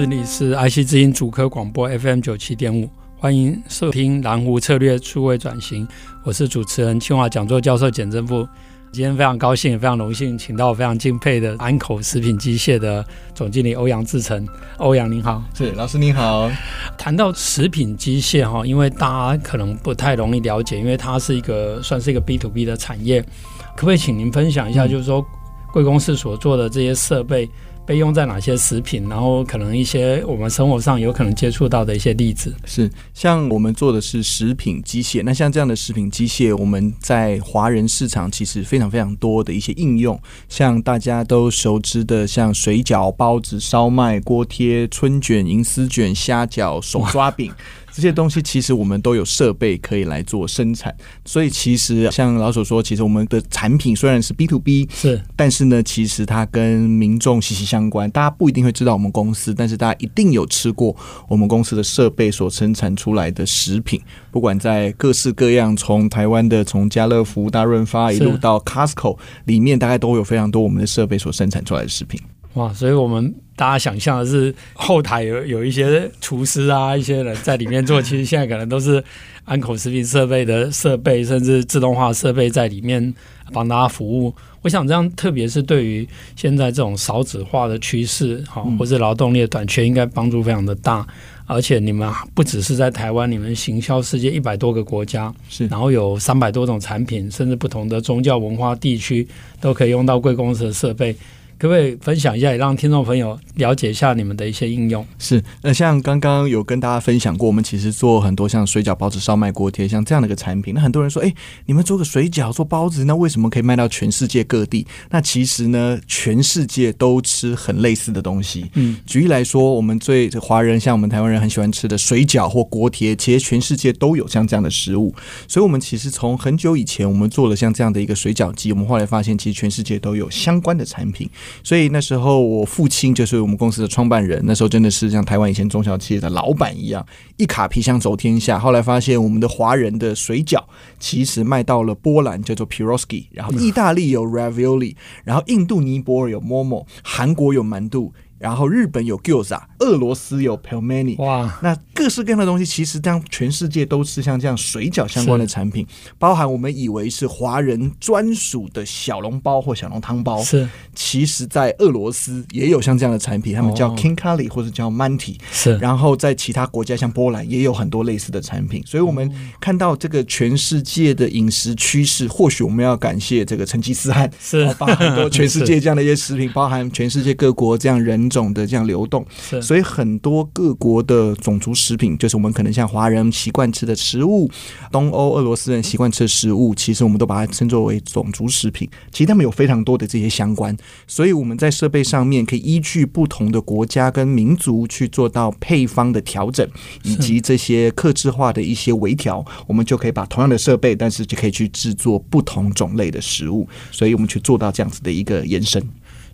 这里是 IC 之音主科广播 FM 九七点五，欢迎收听蓝湖策略数位转型。我是主持人清华讲座教授简正富。今天非常高兴，非常荣幸，请到我非常敬佩的安口食品机械的总经理欧阳志成。欧阳您好，是老师您好。谈到食品机械哈，因为大家可能不太容易了解，因为它是一个算是一个 B to B 的产业，可不可以请您分享一下，就是说贵公司所做的这些设备？被用在哪些食品？然后可能一些我们生活上有可能接触到的一些例子，是像我们做的是食品机械。那像这样的食品机械，我们在华人市场其实非常非常多的一些应用，像大家都熟知的，像水饺、包子、烧麦、锅贴、春卷、银丝卷、虾饺、手抓饼。这些东西其实我们都有设备可以来做生产，所以其实像老所说，其实我们的产品虽然是 B to B，是，但是呢，其实它跟民众息息相关。大家不一定会知道我们公司，但是大家一定有吃过我们公司的设备所生产出来的食品，不管在各式各样，从台湾的从家乐福、大润发一路到 Costco 里面，大概都有非常多我们的设备所生产出来的食品。哇，所以我们大家想象的是后台有有一些厨师啊，一些人在里面做，其实现在可能都是安口食品设备的设备，甚至自动化设备在里面帮大家服务。我想这样，特别是对于现在这种少子化的趋势，哈，或是劳动力的短缺，应该帮助非常的大。而且你们不只是在台湾，你们行销世界一百多个国家，是，然后有三百多种产品，甚至不同的宗教文化地区都可以用到贵公司的设备。可不可以分享一下，也让听众朋友了解一下你们的一些应用？是，那像刚刚有跟大家分享过，我们其实做很多像水饺、包子、烧麦、锅贴，像这样的一个产品。那很多人说，哎，你们做个水饺、做包子，那为什么可以卖到全世界各地？那其实呢，全世界都吃很类似的东西。嗯，举例来说，我们最华人，像我们台湾人很喜欢吃的水饺或锅贴，其实全世界都有像这样的食物。所以，我们其实从很久以前，我们做了像这样的一个水饺机，我们后来发现，其实全世界都有相关的产品。所以那时候，我父亲就是我们公司的创办人。那时候真的是像台湾以前中小企业的老板一样，一卡皮箱走天下。后来发现，我们的华人的水饺其实卖到了波兰叫做 Pierogi，然后意大利有 Ravioli，然后印度尼泊尔有 Momo，韩国有馒头。然后日本有 Gyoza，俄罗斯有 Pelmeni，哇，那各式各样的东西，其实当全世界都是像这样水饺相关的产品，包含我们以为是华人专属的小笼包或小笼汤包，是，其实在俄罗斯也有像这样的产品，他们叫 Khinkali 或者叫 Manti，是，然后在其他国家像波兰也有很多类似的产品，所以我们看到这个全世界的饮食趋势，或许我们要感谢这个成吉思汗，是，包含很多全世界这样的一些食品，包含全世界各国这样人。种的这样流动，所以很多各国的种族食品，就是我们可能像华人习惯吃的食物，东欧、俄罗斯人习惯吃的食物，其实我们都把它称作为种族食品。其实他们有非常多的这些相关，所以我们在设备上面可以依据不同的国家跟民族去做到配方的调整，以及这些克制化的一些微调，我们就可以把同样的设备，但是就可以去制作不同种类的食物，所以我们去做到这样子的一个延伸。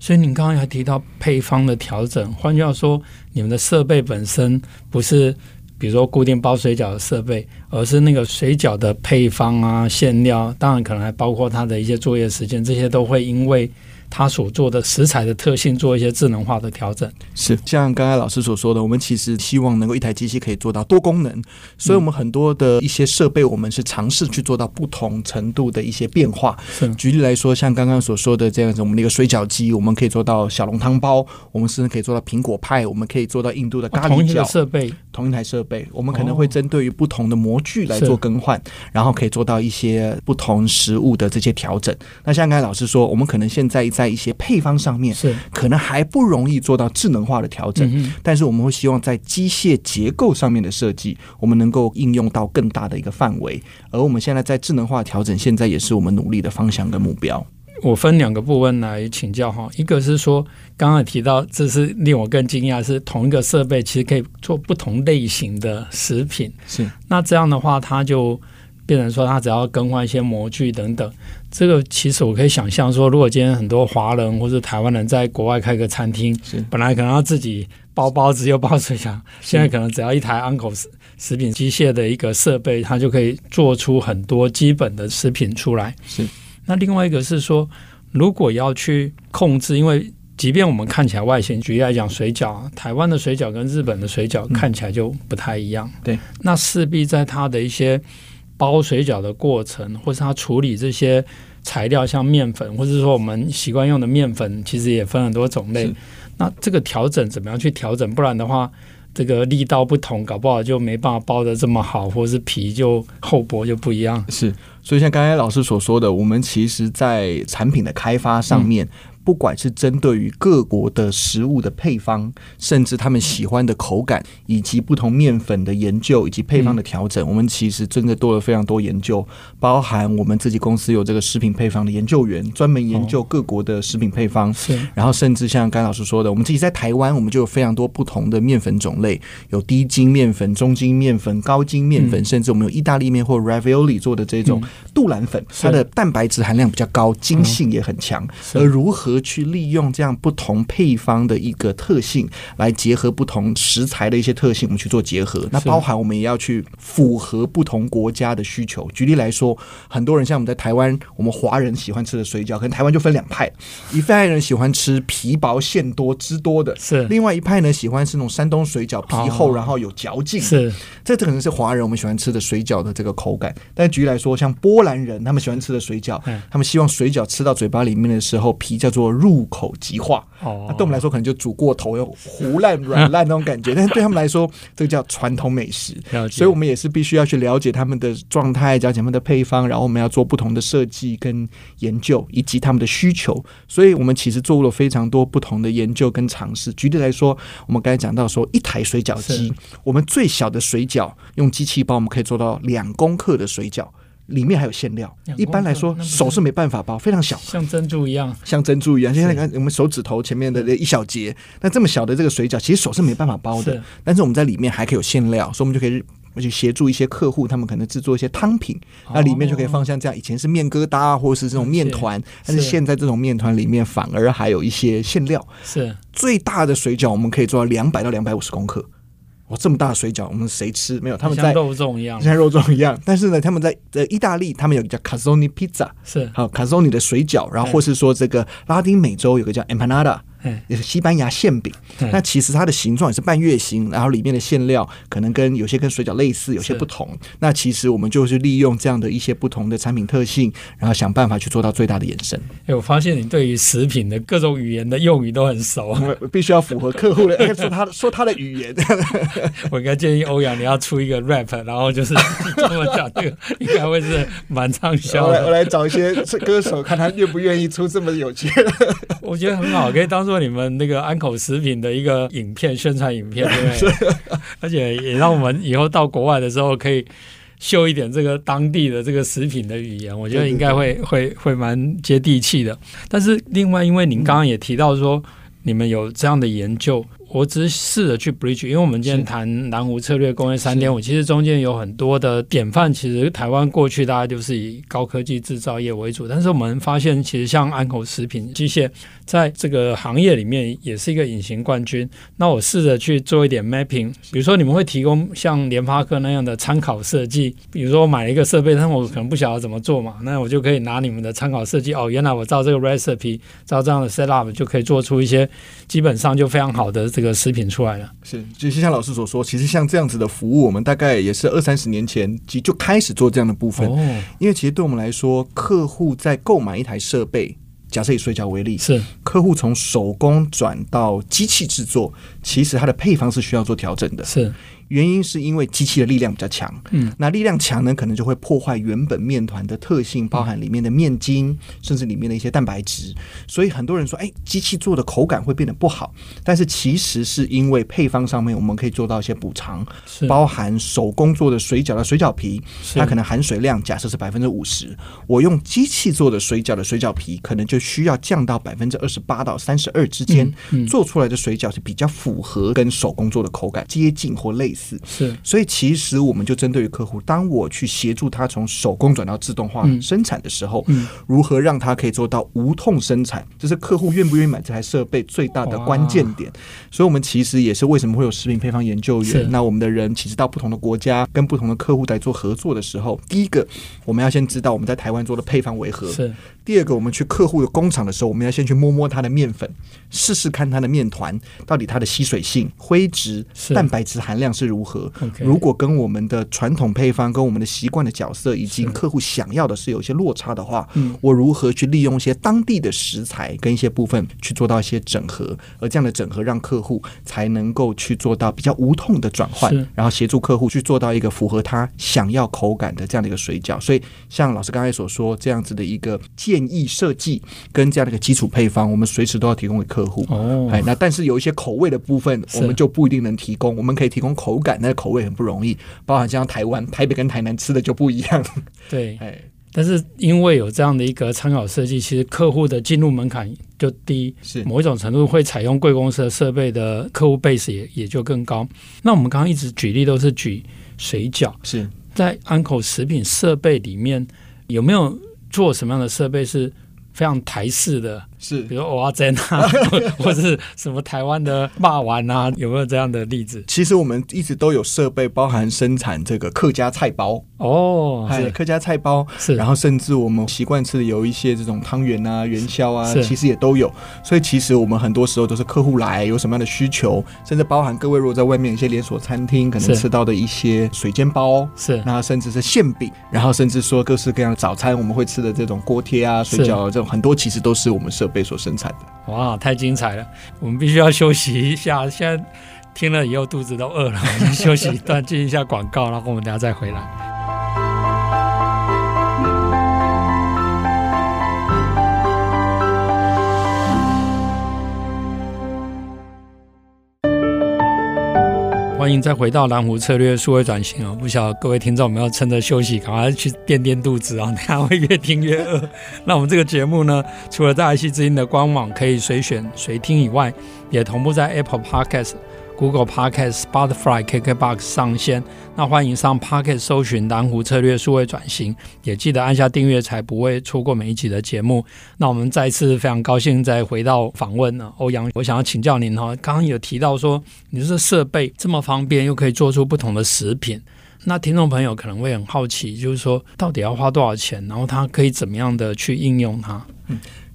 所以您刚刚还提到配方的调整，换句话说，你们的设备本身不是比如说固定包水饺的设备，而是那个水饺的配方啊、馅料，当然可能还包括它的一些作业时间，这些都会因为。他所做的食材的特性做一些智能化的调整，是像刚才老师所说的，我们其实希望能够一台机器可以做到多功能，所以我们很多的一些设备，我们是尝试去做到不同程度的一些变化。举例来说，像刚刚所说的这样子，我们的一个水饺机，我们可以做到小笼汤包，我们甚至可以做到苹果派，我们可以做到印度的咖喱饺。同一个设备，同一台设备，我们可能会针对于不同的模具来做更换，然后可以做到一些不同食物的这些调整。那像刚才老师说，我们可能现在在在一些配方上面是可能还不容易做到智能化的调整，但是我们会希望在机械结构上面的设计，我们能够应用到更大的一个范围。而我们现在在智能化调整，现在也是我们努力的方向跟目标。我分两个部分来请教哈，一个是说，刚刚提到，这是令我更惊讶，是同一个设备其实可以做不同类型的食品。是，那这样的话，它就变成说，他只要更换一些模具等等。这个其实我可以想象说，如果今天很多华人或者台湾人在国外开个餐厅，是本来可能要自己包包子又包水饺，现在可能只要一台 Uncle 食食品机械的一个设备，它就可以做出很多基本的食品出来。是。那另外一个是说，如果要去控制，因为即便我们看起来外形，举例来讲，水饺，台湾的水饺跟日本的水饺看起来就不太一样。嗯、对，那势必在它的一些包水饺的过程，或是它处理这些材料，像面粉，或者说我们习惯用的面粉，其实也分很多种类。那这个调整怎么样去调整？不然的话，这个力道不同，搞不好就没办法包的这么好，或是皮就厚薄就不一样。是。所以像刚才老师所说的，我们其实在产品的开发上面。嗯不管是针对于各国的食物的配方，甚至他们喜欢的口感，以及不同面粉的研究以及配方的调整，嗯、我们其实真的做了非常多研究，包含我们自己公司有这个食品配方的研究员，专门研究各国的食品配方。是、哦，然后甚至像刚老师说的，我们自己在台湾，我们就有非常多不同的面粉种类，有低筋面粉、中筋面粉、高筋面粉，嗯、甚至我们有意大利面或 ravioli 做的这种杜兰粉，嗯、它的蛋白质含量比较高，筋性也很强，嗯、而如何去利用这样不同配方的一个特性，来结合不同食材的一些特性，我们去做结合。那包含我们也要去符合不同国家的需求。举例来说，很多人像我们在台湾，我们华人喜欢吃的水饺，可能台湾就分两派：一派人喜欢吃皮薄馅多汁多的，是；另外一派呢喜欢吃那种山东水饺，皮厚然后有嚼劲。是，这这可能是华人我们喜欢吃的水饺的这个口感。但举例来说，像波兰人他们喜欢吃的水饺，他们希望水饺吃到嘴巴里面的时候，皮叫做入。口即化，哦，那对我们来说可能就煮过头，又糊烂软烂那种感觉，但是对他们来说，这个叫传统美食。所以，我们也是必须要去了解他们的状态，了解他们的配方，然后我们要做不同的设计跟研究，以及他们的需求。所以我们其实做了非常多不同的研究跟尝试。举例来说，我们刚才讲到说，一台水饺机，我们最小的水饺用机器包，我们可以做到两公克的水饺。里面还有馅料，一般来说手是没办法包，非常小，像珍珠一样，像珍珠一样。现在你看我们手指头前面的一小节，那这么小的这个水饺，其实手是没办法包的。但是我们在里面还可以有馅料，所以我们就可以去协助一些客户，他们可能制作一些汤品，那里面就可以放像这样，以前是面疙瘩或者是这种面团，但是现在这种面团里面反而还有一些馅料。是最大的水饺，我们可以做到两百到两百五十公克。哇，这么大的水饺，我们谁吃？没有，他们在像肉粽一样，像肉粽一样。但是呢，他们在呃意大利，他们有个叫卡索尼披萨，是好卡索尼的水饺，然后或是说这个拉丁美洲有个叫 empanada。也是西班牙馅饼，那其实它的形状也是半月形，然后里面的馅料可能跟有些跟水饺类似，有些不同。那其实我们就是利用这样的一些不同的产品特性，然后想办法去做到最大的延伸。哎，我发现你对于食品的各种语言的用语都很熟，必须要符合客户的说他说他的语言。我应该建议欧阳你要出一个 rap，然后就是这么讲，这个应该会是蛮畅销的。我来我来找一些歌手，看他愿不愿意出这么有趣的。我觉得很好，可以当做。你们那个安口食品的一个影片宣传影片，对不对？而且也让我们以后到国外的时候可以秀一点这个当地的这个食品的语言，我觉得应该会会会蛮接地气的。但是另外，因为您刚刚也提到说，你们有这样的研究。我只是试着去 bridge，因为我们今天谈南湖策略工业三点五，其实中间有很多的典范。其实台湾过去大家就是以高科技制造业为主，但是我们发现，其实像安口食品机械在这个行业里面也是一个隐形冠军。那我试着去做一点 mapping，比如说你们会提供像联发科那样的参考设计，比如说我买了一个设备，但我可能不晓得怎么做嘛，那我就可以拿你们的参考设计，哦，原来我照这个 recipe，照这样的 set up 就可以做出一些基本上就非常好的这个。个食品出来了，是，就像老师所说，其实像这样子的服务，我们大概也是二三十年前就就开始做这样的部分。哦，因为其实对我们来说，客户在购买一台设备，假设以水饺为例，是客户从手工转到机器制作，其实它的配方是需要做调整的。是，原因是因为机器的力量比较强，嗯，那力量强呢，可能就会破坏原本面团的特性，包含里面的面筋，甚至里面的一些蛋白质。所以很多人说，哎，机器做的口感会变得不好。但是其实是因为配方上面我们可以做到一些补偿，包含手工做的水饺的水饺皮，它可能含水量假设是百分之五十，我用机器做的水饺的水饺皮，可能就需要降到百分之二十八到三十二之间，做出来的水饺是比较符合跟手工做的口感接近或类似。是，所以其实我们就针对于客户，当我去协助他从手工转到自动化生产的时候，如何让他可以做到无痛生产，这是客户愿不愿意买这台设备最大的关键点。所以，我们其实也是为什么会有食品配方研究员。那我们的人其实到不同的国家跟不同的客户在做合作的时候，第一个我们要先知道我们在台湾做的配方为何。是。第二个，我们去客户的工厂的时候，我们要先去摸摸它的面粉，试试看它的面团到底它的吸水性、灰质、蛋白质含量是如何。如果跟我们的传统配方、跟我们的习惯的角色以及客户想要的是有一些落差的话，我如何去利用一些当地的食材跟一些部分去做到一些整合，而这样的整合让客户才能够去做到比较无痛的转换，然后协助客户去做到一个符合他想要口感的这样的一个水饺。所以，像老师刚才所说这样子的一个建议设计跟这样的一个基础配方，我们随时都要提供给客户。哦，哎，那但是有一些口味的部分，我们就不一定能提供。我们可以提供口感，那个口味很不容易，包含像台湾台北跟台南吃的就不一样。对，哎，但是因为有这样的一个参考设计，其实客户的进入门槛就低，是某一种程度会采用贵公司的设备的客户 base 也也就更高。那我们刚刚一直举例都是举水饺，是在安口食品设备里面有没有？做什么样的设备是非常台式的？是，比如蚵仔煎啊，或者是什么台湾的骂丸啊，有没有这样的例子？其实我们一直都有设备，包含生产这个客家菜包。哦，是。客家菜包，是，然后甚至我们习惯吃的有一些这种汤圆啊、元宵啊，其实也都有。所以其实我们很多时候都是客户来有什么样的需求，甚至包含各位如果在外面一些连锁餐厅可能吃到的一些水煎包，是，那甚至是馅饼，然后甚至说各式各样的早餐我们会吃的这种锅贴啊、水饺啊，这种很多其实都是我们设备。被所生产的哇，太精彩了！我们必须要休息一下，现在听了以后肚子都饿了，我们休息一段，进一下广告，然后我们等下再回来。欢迎再回到蓝湖策略数位转型啊！不晓得各位听众有没有趁着休息，赶快去垫垫肚子啊？大家会越听越饿。那我们这个节目呢，除了在 IC 之音的官网可以随选随听以外，也同步在 Apple Podcast。Google Podcast、Spotify、KKBox 上线，那欢迎上 Podcast 搜寻蓝湖策略数位转型，也记得按下订阅，才不会错过每一集的节目。那我们再次非常高兴再回到访问呢，欧阳，我想要请教您哈，刚刚有提到说，你这设备这么方便，又可以做出不同的食品，那听众朋友可能会很好奇，就是说到底要花多少钱，然后它可以怎么样的去应用它？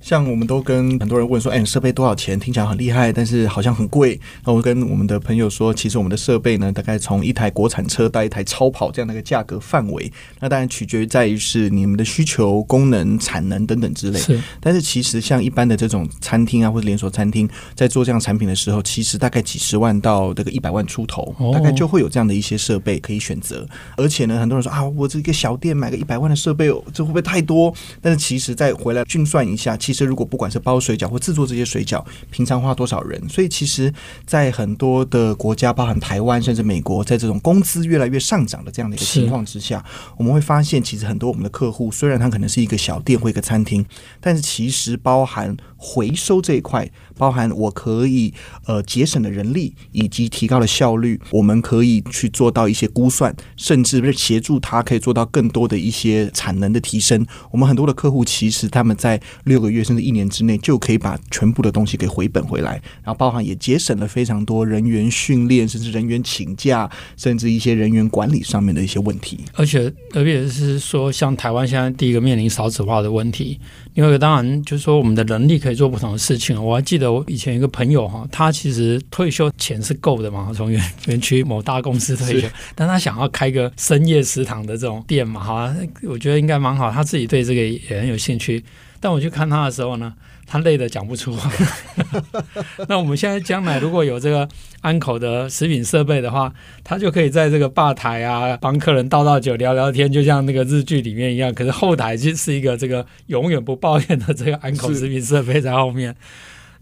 像我们都跟很多人问说，哎，设备多少钱？听起来很厉害，但是好像很贵。那我跟我们的朋友说，其实我们的设备呢，大概从一台国产车到一台超跑这样的一个价格范围。那当然取决于在于是你们的需求、功能、产能等等之类。是。但是其实像一般的这种餐厅啊，或者连锁餐厅，在做这样产品的时候，其实大概几十万到这个一百万出头，大概就会有这样的一些设备可以选择。而且呢，很多人说啊，我这个小店买个一百万的设备，这会不会太多？但是其实再回来运算一下，其实如果不管是包水饺或制作这些水饺，平常花多少人？所以其实，在很多的国家，包含台湾甚至美国，在这种工资越来越上涨的这样的一个情况之下，我们会发现，其实很多我们的客户，虽然他可能是一个小店或一个餐厅，但是其实包含回收这一块，包含我可以呃节省的人力以及提高的效率，我们可以去做到一些估算，甚至是协助他可以做到更多的一些产能的提升。我们很多的客户其实他们在六个月甚至一年。年之内就可以把全部的东西给回本回来，然后包含也节省了非常多人员训练，甚至人员请假，甚至一些人员管理上面的一些问题。而且特别是说，像台湾现在第一个面临少子化的问题，因为当然就是说我们的能力可以做不同的事情。我还记得我以前一个朋友哈，他其实退休钱是够的嘛，从园园区某大公司退休，但他想要开个深夜食堂的这种店嘛，哈，我觉得应该蛮好，他自己对这个也很有兴趣。但我去看他的时候呢，他累得讲不出话。那我们现在将来如果有这个安口的食品设备的话，他就可以在这个吧台啊，帮客人倒倒酒、聊聊天，就像那个日剧里面一样。可是后台就是一个这个永远不抱怨的这个安口食品设备在后面。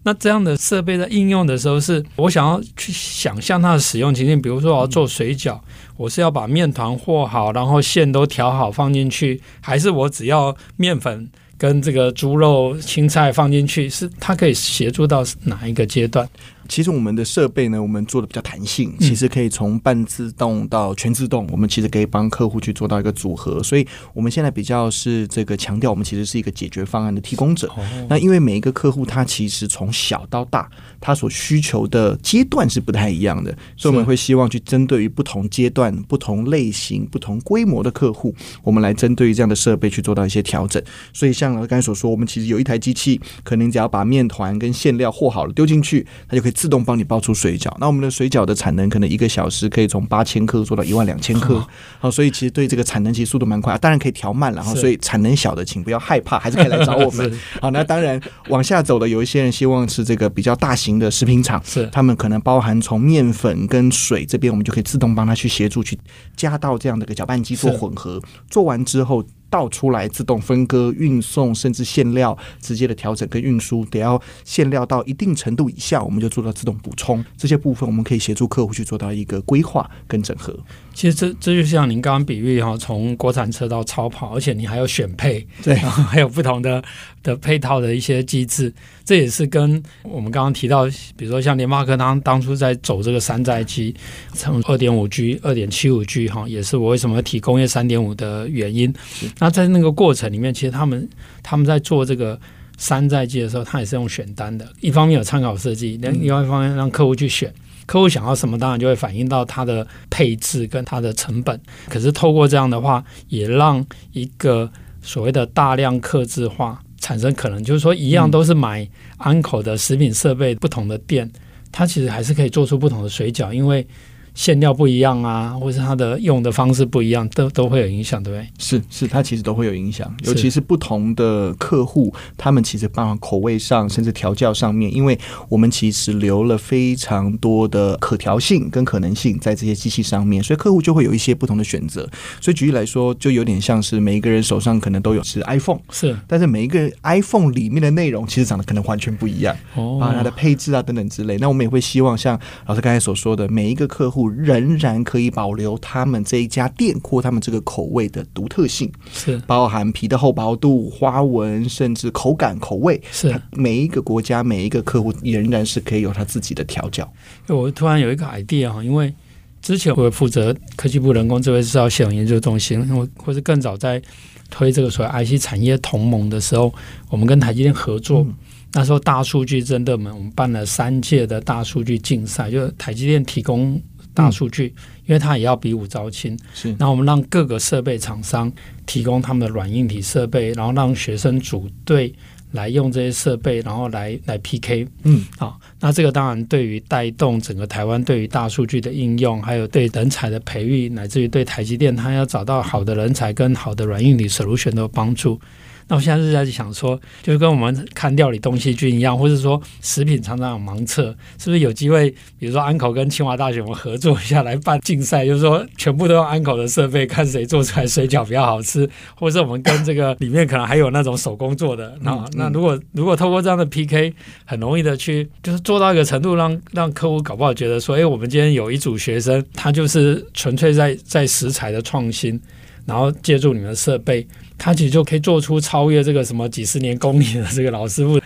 那这样的设备在应用的时候，是我想要去想象它的使用情境。比如说，我要做水饺，我是要把面团和好，然后馅都调好放进去，还是我只要面粉跟这个猪肉、青菜放进去？是它可以协助到哪一个阶段？其实我们的设备呢，我们做的比较弹性，其实可以从半自动到全自动，我们其实可以帮客户去做到一个组合。所以我们现在比较是这个强调，我们其实是一个解决方案的提供者。那因为每一个客户他其实从小到大，他所需求的阶段是不太一样的，所以我们会希望去针对于不同阶段、不同类型、不同规模的客户，我们来针对于这样的设备去做到一些调整。所以像刚才所说，我们其实有一台机器，可能只要把面团跟馅料和好了丢进去，它就可以。自动帮你包出水饺，那我们的水饺的产能可能一个小时可以从八千克做到一万两千克，好，所以其实对这个产能其实速度蛮快，当然可以调慢了哈。所以产能小的请不要害怕，还是可以来找我们。好，那当然往下走的有一些人希望是这个比较大型的食品厂，是他们可能包含从面粉跟水这边，我们就可以自动帮他去协助去加到这样的一个搅拌机做混合，做完之后。倒出来自动分割、运送，甚至馅料直接的调整跟运输，得要馅料到一定程度以下，我们就做到自动补充。这些部分我们可以协助客户去做到一个规划跟整合。其实这这就像您刚刚比喻哈，从国产车到超跑，而且你还有选配，对，还有不同的的配套的一些机制，这也是跟我们刚刚提到，比如说像联发科当当初在走这个山寨机，从二点五 G、二点七五 G 哈，也是我为什么提工业三点五的原因。那在那个过程里面，其实他们他们在做这个山寨机的时候，他也是用选单的，一方面有参考设计，另外一方面让客户去选。客户想要什么，当然就会反映到它的配置跟它的成本。可是透过这样的话，也让一个所谓的大量客制化产生可能，就是说一样都是买安口的食品设备，不同的店，它其实还是可以做出不同的水饺，因为。馅料不一样啊，或是它的用的方式不一样，都都会有影响，对不对？是是，它其实都会有影响，尤其是不同的客户，他们其实包含口味上，甚至调教上面，因为我们其实留了非常多的可调性跟可能性在这些机器上面，所以客户就会有一些不同的选择。所以举例来说，就有点像是每一个人手上可能都有是 iPhone，是，但是每一个 iPhone 里面的内容其实长得可能完全不一样哦，啊，它的配置啊等等之类。那我们也会希望像老师刚才所说的，每一个客户。仍然可以保留他们这一家店或他们这个口味的独特性，是包含皮的厚薄度、花纹，甚至口感、口味。是每一个国家每一个客户仍然是可以有他自己的调教。我突然有一个 idea 哈，因为之前我负责科技部人工智慧制造系统研究中心，我或是更早在推这个所谓 IC 产业同盟的时候，我们跟台积电合作。嗯那时候大数据真的们，我们办了三届的大数据竞赛，就是台积电提供。大数据，因为它也要比武招亲，是。那我们让各个设备厂商提供他们的软硬体设备，然后让学生组队来用这些设备，然后来来 PK。嗯，好。那这个当然对于带动整个台湾对于大数据的应用，还有对人才的培育，乃至于对台积电它要找到好的人才跟好的软硬体 solution 都有帮助。那我现在是在想说，就是跟我们看料理东西军一样，或者说食品常常有盲测，是不是有机会？比如说安口跟清华大学我们合作一下来办竞赛，就是说全部都用安口的设备，看谁做出来水饺比较好吃，或者是我们跟这个里面可能还有那种手工做的。那那如果如果透过这样的 PK，很容易的去就是做到一个程度让，让让客户搞不好觉得说，哎，我们今天有一组学生，他就是纯粹在在食材的创新。然后借助你们的设备，他其实就可以做出超越这个什么几十年功力的这个老师傅，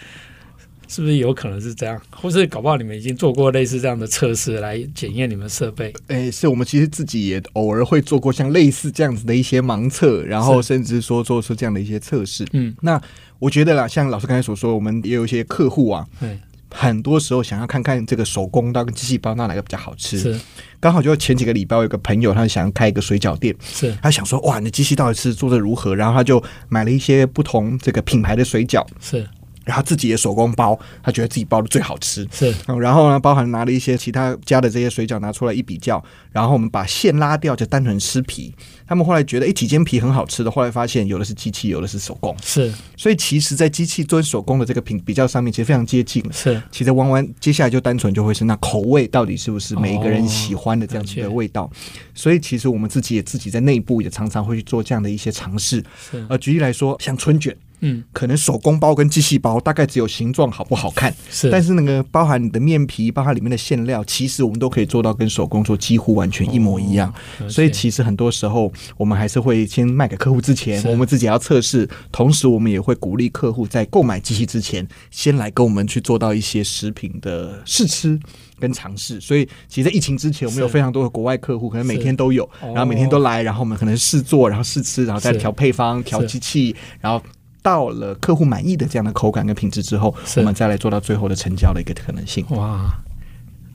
是不是有可能是这样？或是搞不好你们已经做过类似这样的测试来检验你们设备？哎，是我们其实自己也偶尔会做过像类似这样子的一些盲测，然后甚至说做出这样的一些测试。嗯，那我觉得啦，像老师刚才所说，我们也有一些客户啊。对。很多时候想要看看这个手工刀跟机器包，那哪个比较好吃？是刚好就前几个礼拜我，有个朋友他想要开一个水饺店，是他想说哇，你机器到底是做的如何？然后他就买了一些不同这个品牌的水饺，是然后自己也手工包，他觉得自己包的最好吃。是，然后呢，包含拿了一些其他家的这些水饺拿出来一比较，然后我们把馅拉掉，就单纯吃皮。他们后来觉得，哎，几间皮很好吃的。后来发现，有的是机器，有的是手工。是，所以其实，在机器做手工的这个品比较上面，其实非常接近。是，其实弯弯接下来就单纯就会是那口味到底是不是每一个人喜欢的这样子的味道。哦、所以其实我们自己也自己在内部也常常会去做这样的一些尝试。是，呃，举例来说，像春卷。嗯，可能手工包跟机器包大概只有形状好不好看，是，但是那个包含你的面皮，包含里面的馅料，其实我们都可以做到跟手工做几乎完全一模一样。哦、所以其实很多时候我们还是会先卖给客户之前，我们自己要测试，同时我们也会鼓励客户在购买机器之前，先来跟我们去做到一些食品的试吃跟尝试。所以其实，在疫情之前，我们有非常多的国外客户，可能每天都有，然后每天都来，然后我们可能试做，然后试吃，然后再调配方、调机器，然后。到了客户满意的这样的口感跟品质之后，我们再来做到最后的成交的一个可能性。哇！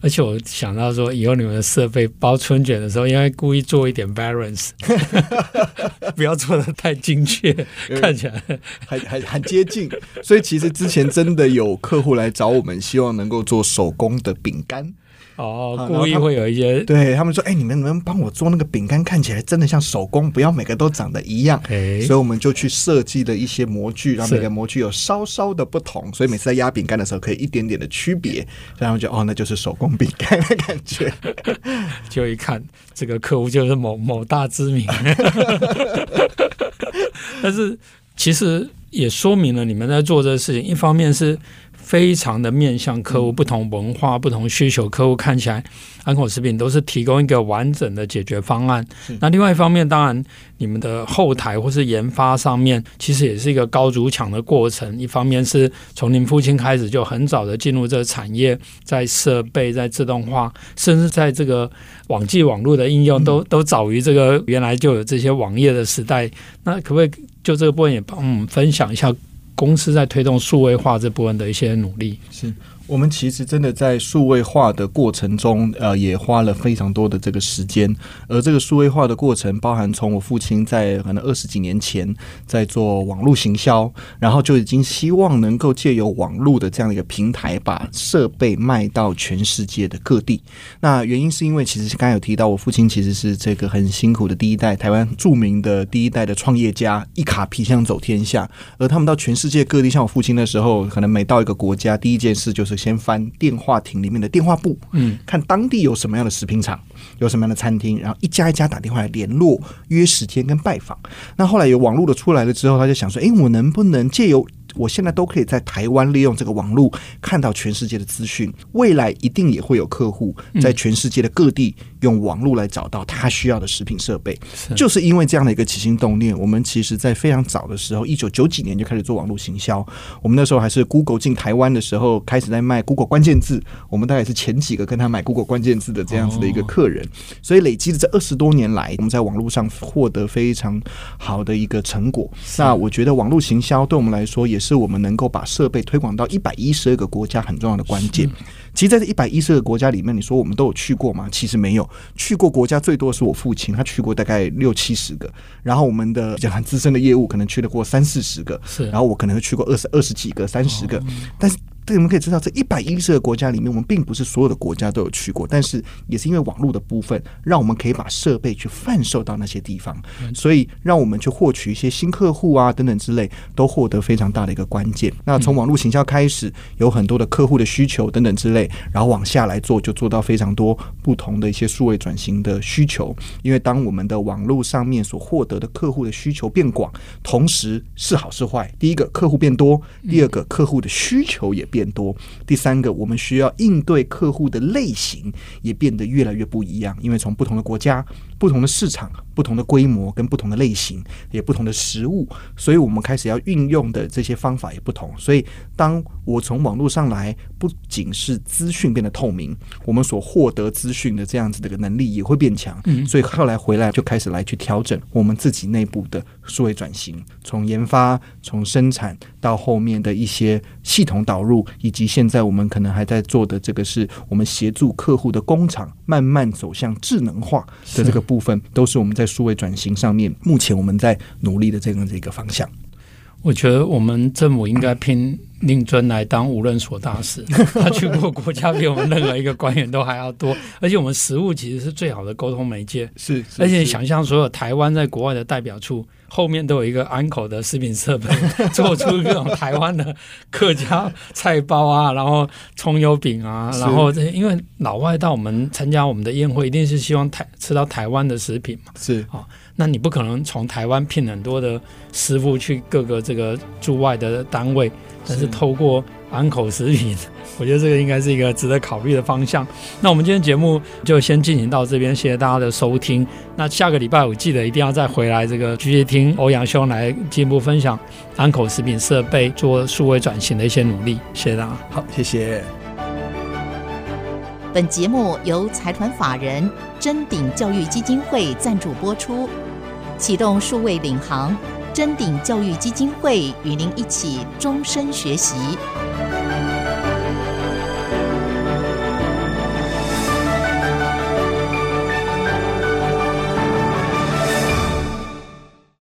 而且我想到说，以后你们的设备包春卷的时候，应该故意做一点 balance，不要做的太精确，看起来还还很接近。所以其实之前真的有客户来找我们，希望能够做手工的饼干。哦，故意会有一些对他们说：“哎、欸，你们能不能帮我做那个饼干，看起来真的像手工，不要每个都长得一样。欸”所以我们就去设计了一些模具，让每个模具有稍稍的不同，所以每次在压饼干的时候可以一点点的区别，然后就哦，那就是手工饼干的感觉。就一看这个客户就是某某大知名，但是其实也说明了你们在做这个事情，一方面是。非常的面向客户，不同文化、不同需求，客户看起来安口食品都是提供一个完整的解决方案。那另外一方面，当然你们的后台或是研发上面，其实也是一个高筑墙的过程。一方面是从您父亲开始就很早的进入这个产业，在设备、在自动化，甚至在这个网际网络的应用都，都都早于这个原来就有这些网页的时代。那可不可以就这个部分也帮我们分享一下？公司在推动数位化这部分的一些努力是。我们其实真的在数位化的过程中，呃，也花了非常多的这个时间。而这个数位化的过程，包含从我父亲在可能二十几年前在做网络行销，然后就已经希望能够借由网络的这样一个平台，把设备卖到全世界的各地。那原因是因为，其实刚才有提到，我父亲其实是这个很辛苦的第一代台湾著名的第一代的创业家，一卡皮箱走天下。而他们到全世界各地，像我父亲的时候，可能每到一个国家，第一件事就是。先翻电话亭里面的电话簿，嗯，看当地有什么样的食品厂，有什么样的餐厅，然后一家一家打电话来联络，约时间跟拜访。那后来有网络的出来了之后，他就想说：“诶，我能不能借由……”我现在都可以在台湾利用这个网络看到全世界的资讯，未来一定也会有客户在全世界的各地用网络来找到他需要的食品设备。就是因为这样的一个起心动念，我们其实在非常早的时候，一九九几年就开始做网络行销。我们那时候还是 Google 进台湾的时候，开始在卖 Google 关键字，我们大概是前几个跟他买 Google 关键字的这样子的一个客人。所以累积的这二十多年来，我们在网络上获得非常好的一个成果。那我觉得网络行销对我们来说也是。是我们能够把设备推广到一百一十二个国家很重要的关键。其实，在这一百一十二个国家里面，你说我们都有去过吗？其实没有，去过国家最多的是我父亲，他去过大概六七十个。然后我们的比较很资深的业务可能去了过三四十个，是。然后我可能会去过二十二十几个、三十个，但是。对，我们可以知道，这一百一十个国家里面，我们并不是所有的国家都有去过，但是也是因为网络的部分，让我们可以把设备去贩售到那些地方，所以让我们去获取一些新客户啊等等之类，都获得非常大的一个关键。那从网络行销开始，有很多的客户的需求等等之类，然后往下来做，就做到非常多不同的一些数位转型的需求。因为当我们的网络上面所获得的客户的需求变广，同时是好是坏，第一个客户变多，第二个客户的需求也变。变多，第三个，我们需要应对客户的类型也变得越来越不一样，因为从不同的国家、不同的市场、不同的规模跟不同的类型，也不同的食物，所以我们开始要运用的这些方法也不同。所以，当我从网络上来，不仅是资讯变得透明，我们所获得资讯的这样子的一个能力也会变强。嗯所以后来回来就开始来去调整我们自己内部的数位转型，从研发、从生产到后面的一些系统导入。以及现在我们可能还在做的这个，是我们协助客户的工厂慢慢走向智能化的这个部分，都是我们在数位转型上面目前我们在努力的这样的一个方向。我觉得我们政府应该聘令尊来当无任所大使，他去过国家比我们任何一个官员都还要多，而且我们实物其实是最好的沟通媒介。是，是而且想象所有台湾在国外的代表处后面都有一个安口的食品设备，做出各种台湾的客家菜包啊，然后葱油饼啊，然后这因为老外到我们参加我们的宴会，一定是希望台吃到台湾的食品嘛。是啊。哦那你不可能从台湾聘很多的师傅去各个这个驻外的单位，但是透过安口食品，我觉得这个应该是一个值得考虑的方向。那我们今天节目就先进行到这边，谢谢大家的收听。那下个礼拜我记得一定要再回来这个继续听欧阳兄来进一步分享安口食品设备做数位转型的一些努力。谢谢大家，好，谢谢。本节目由财团法人臻鼎教育基金会赞助播出。启动数位领航，臻鼎教育基金会与您一起终身学习。